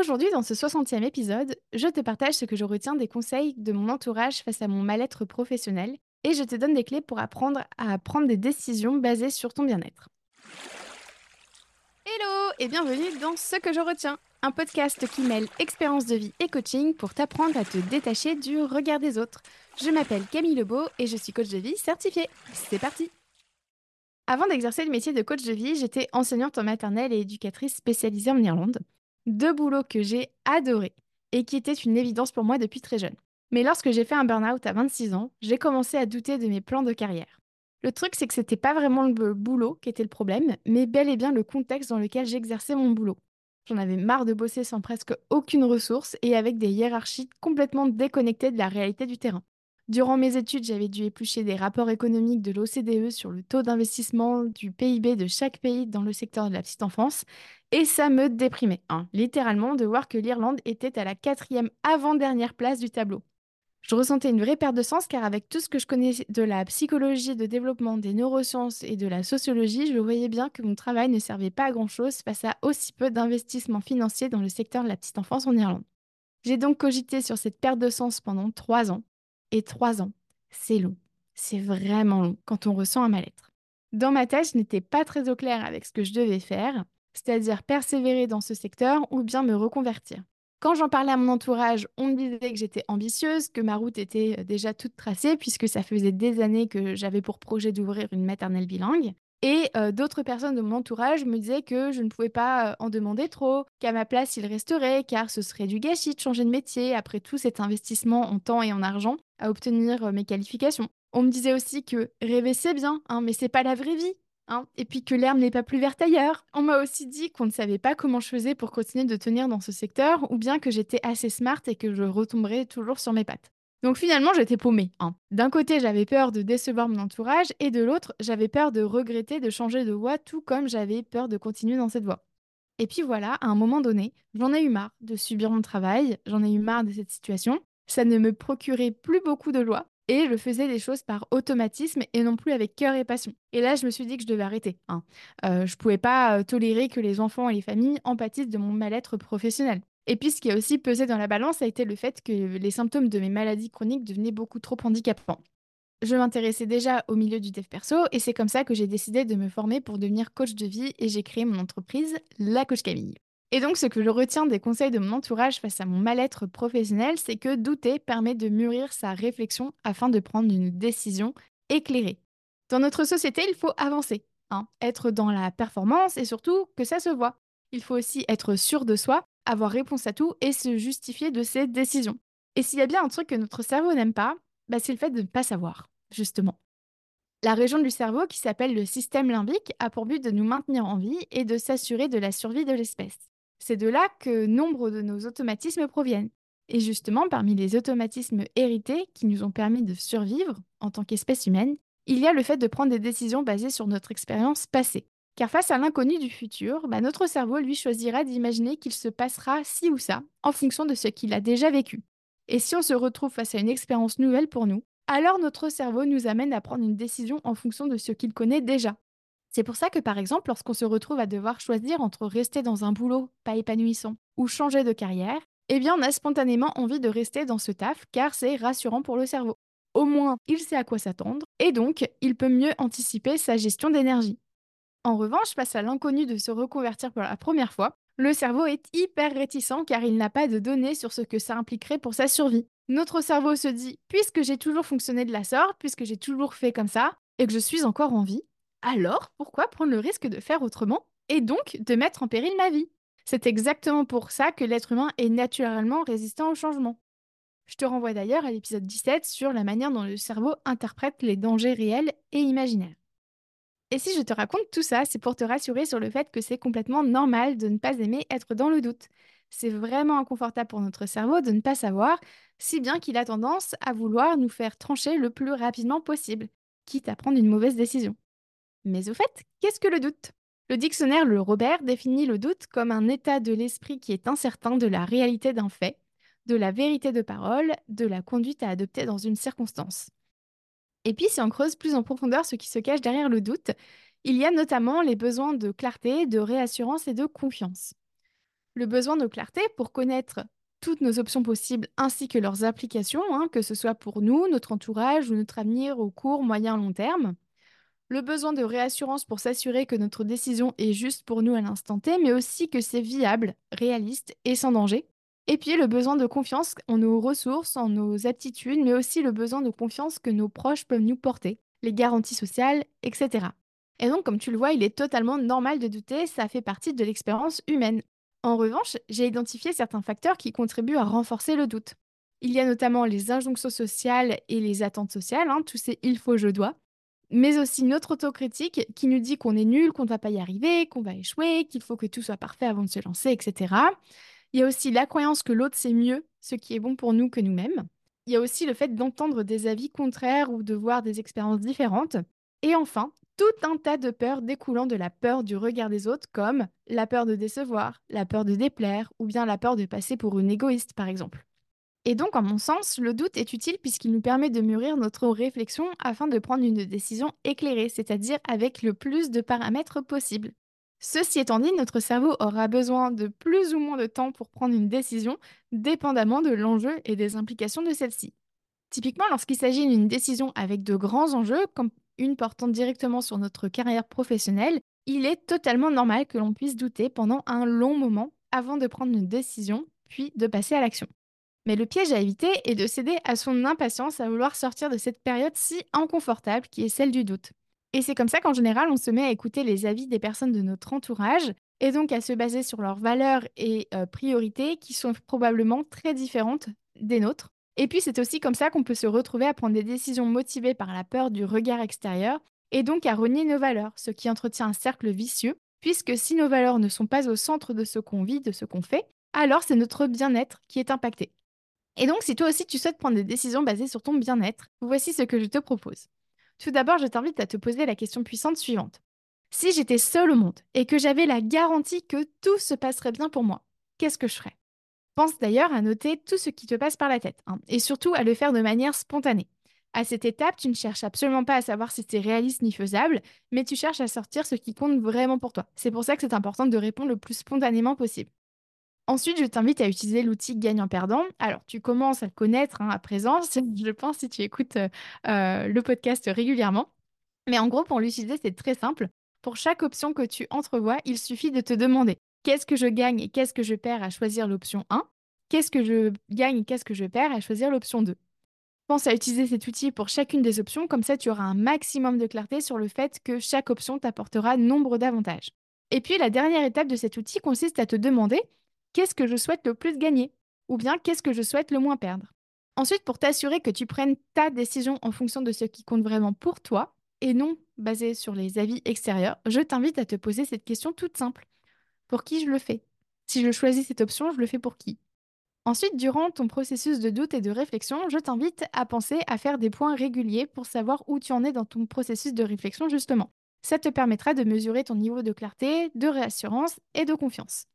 Aujourd'hui, dans ce 60e épisode, je te partage ce que je retiens des conseils de mon entourage face à mon mal-être professionnel et je te donne des clés pour apprendre à prendre des décisions basées sur ton bien-être. Hello et bienvenue dans Ce que je retiens, un podcast qui mêle expérience de vie et coaching pour t'apprendre à te détacher du regard des autres. Je m'appelle Camille Lebeau et je suis coach de vie certifiée. C'est parti Avant d'exercer le métier de coach de vie, j'étais enseignante en maternelle et éducatrice spécialisée en Irlande deux boulots que j'ai adorés et qui étaient une évidence pour moi depuis très jeune. Mais lorsque j'ai fait un burn-out à 26 ans, j'ai commencé à douter de mes plans de carrière. Le truc, c'est que c'était pas vraiment le boulot qui était le problème, mais bel et bien le contexte dans lequel j'exerçais mon boulot. J'en avais marre de bosser sans presque aucune ressource et avec des hiérarchies complètement déconnectées de la réalité du terrain. Durant mes études, j'avais dû éplucher des rapports économiques de l'OCDE sur le taux d'investissement du PIB de chaque pays dans le secteur de la petite enfance, et ça me déprimait, hein, littéralement, de voir que l'Irlande était à la quatrième avant-dernière place du tableau. Je ressentais une vraie perte de sens car avec tout ce que je connais de la psychologie, de développement, des neurosciences et de la sociologie, je voyais bien que mon travail ne servait pas à grand-chose face à aussi peu d'investissements financiers dans le secteur de la petite enfance en Irlande. J'ai donc cogité sur cette perte de sens pendant trois ans, et trois ans, c'est long. C'est vraiment long quand on ressent un mal-être. Dans ma tête, je n'étais pas très au clair avec ce que je devais faire, c'est-à-dire persévérer dans ce secteur ou bien me reconvertir. Quand j'en parlais à mon entourage, on me disait que j'étais ambitieuse, que ma route était euh, déjà toute tracée, puisque ça faisait des années que j'avais pour projet d'ouvrir une maternelle bilingue. Et euh, d'autres personnes de mon entourage me disaient que je ne pouvais pas euh, en demander trop, qu'à ma place il resterait, car ce serait du gâchis de changer de métier après tout cet investissement en temps et en argent à obtenir euh, mes qualifications. On me disait aussi que rêver c'est bien, hein, mais c'est pas la vraie vie. Hein, et puis que l'herbe n'est pas plus verte ailleurs. On m'a aussi dit qu'on ne savait pas comment je faisais pour continuer de tenir dans ce secteur, ou bien que j'étais assez smart et que je retomberais toujours sur mes pattes. Donc finalement, j'étais paumée. Hein. D'un côté, j'avais peur de décevoir mon entourage, et de l'autre, j'avais peur de regretter de changer de voie, tout comme j'avais peur de continuer dans cette voie. Et puis voilà, à un moment donné, j'en ai eu marre de subir mon travail, j'en ai eu marre de cette situation. Ça ne me procurait plus beaucoup de joie, et je faisais des choses par automatisme et non plus avec cœur et passion. Et là, je me suis dit que je devais arrêter. Hein. Euh, je ne pouvais pas euh, tolérer que les enfants et les familles empathissent de mon mal-être professionnel. Et puis, ce qui a aussi pesé dans la balance a été le fait que les symptômes de mes maladies chroniques devenaient beaucoup trop handicapants. Je m'intéressais déjà au milieu du dev perso et c'est comme ça que j'ai décidé de me former pour devenir coach de vie et j'ai créé mon entreprise, La Coach Camille. Et donc, ce que je retiens des conseils de mon entourage face à mon mal-être professionnel, c'est que douter permet de mûrir sa réflexion afin de prendre une décision éclairée. Dans notre société, il faut avancer, hein, être dans la performance et surtout que ça se voit. Il faut aussi être sûr de soi avoir réponse à tout et se justifier de ses décisions. Et s'il y a bien un truc que notre cerveau n'aime pas, bah c'est le fait de ne pas savoir, justement. La région du cerveau qui s'appelle le système limbique a pour but de nous maintenir en vie et de s'assurer de la survie de l'espèce. C'est de là que nombre de nos automatismes proviennent. Et justement, parmi les automatismes hérités qui nous ont permis de survivre en tant qu'espèce humaine, il y a le fait de prendre des décisions basées sur notre expérience passée. Car face à l'inconnu du futur, bah, notre cerveau, lui, choisira d'imaginer qu'il se passera ci ou ça, en fonction de ce qu'il a déjà vécu. Et si on se retrouve face à une expérience nouvelle pour nous, alors notre cerveau nous amène à prendre une décision en fonction de ce qu'il connaît déjà. C'est pour ça que, par exemple, lorsqu'on se retrouve à devoir choisir entre rester dans un boulot pas épanouissant ou changer de carrière, eh bien, on a spontanément envie de rester dans ce taf car c'est rassurant pour le cerveau. Au moins, il sait à quoi s'attendre et donc, il peut mieux anticiper sa gestion d'énergie. En revanche, face à l'inconnu de se reconvertir pour la première fois, le cerveau est hyper réticent car il n'a pas de données sur ce que ça impliquerait pour sa survie. Notre cerveau se dit, puisque j'ai toujours fonctionné de la sorte, puisque j'ai toujours fait comme ça, et que je suis encore en vie, alors pourquoi prendre le risque de faire autrement et donc de mettre en péril ma vie? C'est exactement pour ça que l'être humain est naturellement résistant au changement. Je te renvoie d'ailleurs à l'épisode 17 sur la manière dont le cerveau interprète les dangers réels et imaginaires. Et si je te raconte tout ça, c'est pour te rassurer sur le fait que c'est complètement normal de ne pas aimer être dans le doute. C'est vraiment inconfortable pour notre cerveau de ne pas savoir, si bien qu'il a tendance à vouloir nous faire trancher le plus rapidement possible, quitte à prendre une mauvaise décision. Mais au fait, qu'est-ce que le doute? Le dictionnaire Le Robert définit le doute comme un état de l'esprit qui est incertain de la réalité d'un fait, de la vérité de parole, de la conduite à adopter dans une circonstance. Et puis, si on creuse plus en profondeur ce qui se cache derrière le doute, il y a notamment les besoins de clarté, de réassurance et de confiance. Le besoin de clarté pour connaître toutes nos options possibles ainsi que leurs applications, hein, que ce soit pour nous, notre entourage ou notre avenir au court, moyen, long terme. Le besoin de réassurance pour s'assurer que notre décision est juste pour nous à l'instant T, mais aussi que c'est viable, réaliste et sans danger. Et puis le besoin de confiance en nos ressources, en nos aptitudes, mais aussi le besoin de confiance que nos proches peuvent nous porter, les garanties sociales, etc. Et donc, comme tu le vois, il est totalement normal de douter, ça fait partie de l'expérience humaine. En revanche, j'ai identifié certains facteurs qui contribuent à renforcer le doute. Il y a notamment les injonctions sociales et les attentes sociales, hein, tous ces il faut, je dois, mais aussi notre autocritique qui nous dit qu'on est nul, qu'on ne va pas y arriver, qu'on va échouer, qu'il faut que tout soit parfait avant de se lancer, etc. Il y a aussi la croyance que l'autre sait mieux ce qui est bon pour nous que nous-mêmes. Il y a aussi le fait d'entendre des avis contraires ou de voir des expériences différentes. Et enfin, tout un tas de peurs découlant de la peur du regard des autres, comme la peur de décevoir, la peur de déplaire, ou bien la peur de passer pour une égoïste, par exemple. Et donc, en mon sens, le doute est utile puisqu'il nous permet de mûrir notre réflexion afin de prendre une décision éclairée, c'est-à-dire avec le plus de paramètres possible. Ceci étant dit, notre cerveau aura besoin de plus ou moins de temps pour prendre une décision, dépendamment de l'enjeu et des implications de celle-ci. Typiquement, lorsqu'il s'agit d'une décision avec de grands enjeux, comme une portant directement sur notre carrière professionnelle, il est totalement normal que l'on puisse douter pendant un long moment avant de prendre une décision, puis de passer à l'action. Mais le piège à éviter est de céder à son impatience à vouloir sortir de cette période si inconfortable qui est celle du doute. Et c'est comme ça qu'en général, on se met à écouter les avis des personnes de notre entourage et donc à se baser sur leurs valeurs et euh, priorités qui sont probablement très différentes des nôtres. Et puis c'est aussi comme ça qu'on peut se retrouver à prendre des décisions motivées par la peur du regard extérieur et donc à renier nos valeurs, ce qui entretient un cercle vicieux, puisque si nos valeurs ne sont pas au centre de ce qu'on vit, de ce qu'on fait, alors c'est notre bien-être qui est impacté. Et donc si toi aussi tu souhaites prendre des décisions basées sur ton bien-être, voici ce que je te propose. Tout d'abord, je t'invite à te poser la question puissante suivante. Si j'étais seule au monde et que j'avais la garantie que tout se passerait bien pour moi, qu'est-ce que je ferais? Pense d'ailleurs à noter tout ce qui te passe par la tête, hein, et surtout à le faire de manière spontanée. À cette étape, tu ne cherches absolument pas à savoir si c'est réaliste ni faisable, mais tu cherches à sortir ce qui compte vraiment pour toi. C'est pour ça que c'est important de répondre le plus spontanément possible. Ensuite, je t'invite à utiliser l'outil gagnant-perdant. Alors, tu commences à le connaître hein, à présent, je pense, si tu écoutes euh, euh, le podcast régulièrement. Mais en gros, pour l'utiliser, c'est très simple. Pour chaque option que tu entrevois, il suffit de te demander qu'est-ce que je gagne et qu'est-ce que je perds à choisir l'option 1 Qu'est-ce que je gagne et qu'est-ce que je perds à choisir l'option 2 Pense à utiliser cet outil pour chacune des options, comme ça tu auras un maximum de clarté sur le fait que chaque option t'apportera nombre d'avantages. Et puis la dernière étape de cet outil consiste à te demander qu'est-ce que je souhaite le plus gagner ou bien qu'est-ce que je souhaite le moins perdre. Ensuite, pour t'assurer que tu prennes ta décision en fonction de ce qui compte vraiment pour toi et non basé sur les avis extérieurs, je t'invite à te poser cette question toute simple. Pour qui je le fais? Si je choisis cette option, je le fais pour qui? Ensuite, durant ton processus de doute et de réflexion, je t'invite à penser à faire des points réguliers pour savoir où tu en es dans ton processus de réflexion justement. Ça te permettra de mesurer ton niveau de clarté, de réassurance et de confiance.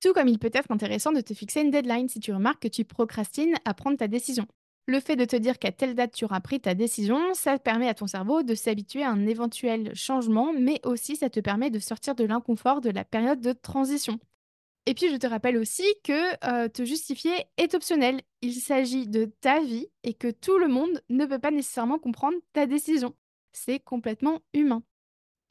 Tout comme il peut être intéressant de te fixer une deadline si tu remarques que tu procrastines à prendre ta décision. Le fait de te dire qu'à telle date tu auras pris ta décision, ça permet à ton cerveau de s'habituer à un éventuel changement, mais aussi ça te permet de sortir de l'inconfort de la période de transition. Et puis je te rappelle aussi que euh, te justifier est optionnel. Il s'agit de ta vie et que tout le monde ne peut pas nécessairement comprendre ta décision. C'est complètement humain.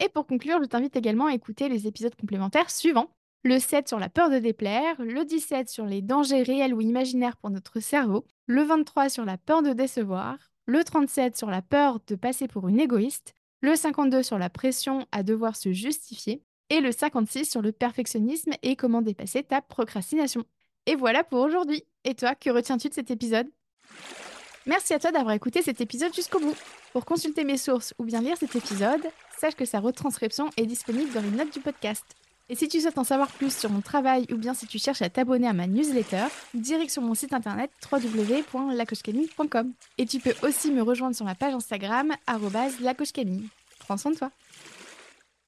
Et pour conclure, je t'invite également à écouter les épisodes complémentaires suivants le 7 sur la peur de déplaire, le 17 sur les dangers réels ou imaginaires pour notre cerveau, le 23 sur la peur de décevoir, le 37 sur la peur de passer pour une égoïste, le 52 sur la pression à devoir se justifier, et le 56 sur le perfectionnisme et comment dépasser ta procrastination. Et voilà pour aujourd'hui. Et toi, que retiens-tu de cet épisode? Merci à toi d'avoir écouté cet épisode jusqu'au bout. Pour consulter mes sources ou bien lire cet épisode, sache que sa retranscription est disponible dans les notes du podcast. Et si tu souhaites en savoir plus sur mon travail ou bien si tu cherches à t'abonner à ma newsletter, direct sur mon site internet www.lacochecamille.com. Et tu peux aussi me rejoindre sur ma page Instagram, lacochecamille. Prends soin de toi.